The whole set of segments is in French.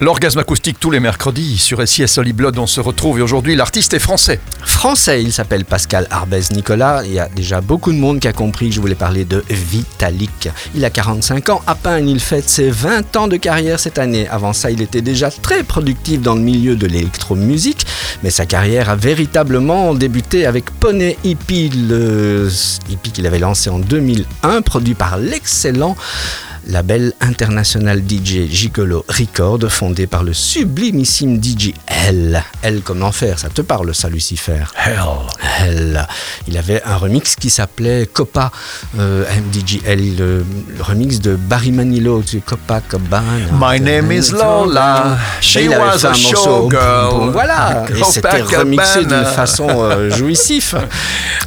L'orgasme acoustique tous les mercredis sur SIS Blood, on se retrouve et aujourd'hui l'artiste est français. Français, il s'appelle Pascal Arbez Nicolas. Il y a déjà beaucoup de monde qui a compris que je voulais parler de Vitalik. Il a 45 ans à peine, il fête ses 20 ans de carrière cette année. Avant ça, il était déjà très productif dans le milieu de l'électromusique, mais sa carrière a véritablement débuté avec Poney Hippie, le hippie qu'il avait lancé en 2001, produit par l'excellent label international DJ Gigolo Record, fondé par le sublimissime DJ L. L comme l'enfer, ça te parle ça Lucifer? Hell. L. Il avait un remix qui s'appelait Copa, euh, DJ L, le, le, remix de Barry Manilow, tu sais, Copa Cabana. My name is Lola, she was a showgirl. bon, voilà, et c'était remixé d'une façon euh, jouissif.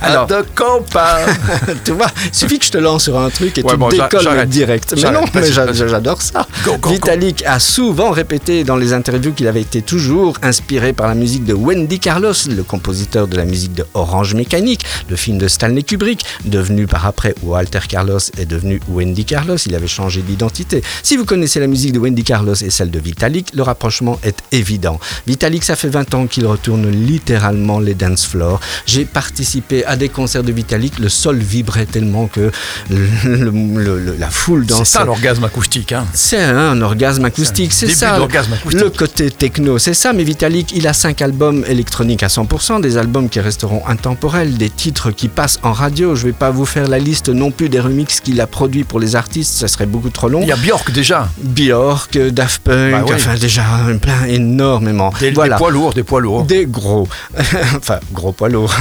Alors, de Copa. tu vois, suffit que je te lance sur un truc et Ouais, tu bon, décolles direct. Mais Non, mais j'adore ça. Go, go, go. Vitalik a souvent répété dans les interviews qu'il avait été toujours inspiré par la musique de Wendy Carlos, le compositeur de la musique de Orange Mécanique, le film de Stanley Kubrick, devenu par après Walter Carlos est devenu Wendy Carlos. Il avait changé d'identité. Si vous connaissez la musique de Wendy Carlos et celle de Vitalik, le rapprochement est évident. Vitalik, ça fait 20 ans qu'il retourne littéralement les dance floors. J'ai participé à des concerts de Vitalik. Le sol vibrait tellement que le- le- le- la foule dansait. Ça l'orgasme acoustique. Hein. C'est un orgasme acoustique, c'est ça. acoustique. Le côté techno, c'est ça. Mais Vitalik, il a cinq albums électroniques à 100%, des albums qui resteront intemporels, des titres qui passent en radio. Je vais pas vous faire la liste non plus des remixes qu'il a produits pour les artistes, ça serait beaucoup trop long. Il y a Björk déjà. Björk, Daft Punk, Bah oui. enfin déjà plein énormément. Des, voilà. des poids lourds, des poids lourds. Des gros, enfin gros poids lourds.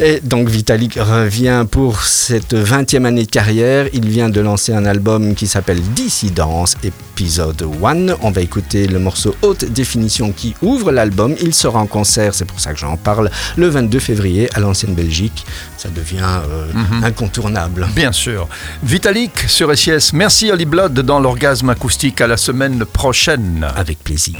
Et donc Vitalik revient pour cette 20e année de carrière. Il vient de lancer un album qui s'appelle Dissidence, épisode 1. On va écouter le morceau Haute Définition qui ouvre l'album. Il sera en concert, c'est pour ça que j'en parle, le 22 février à l'ancienne Belgique. Ça devient euh, Mhm. incontournable. Bien sûr. Vitalik sur SIS. Merci Holy Blood dans l'orgasme acoustique. À la semaine prochaine. Avec plaisir.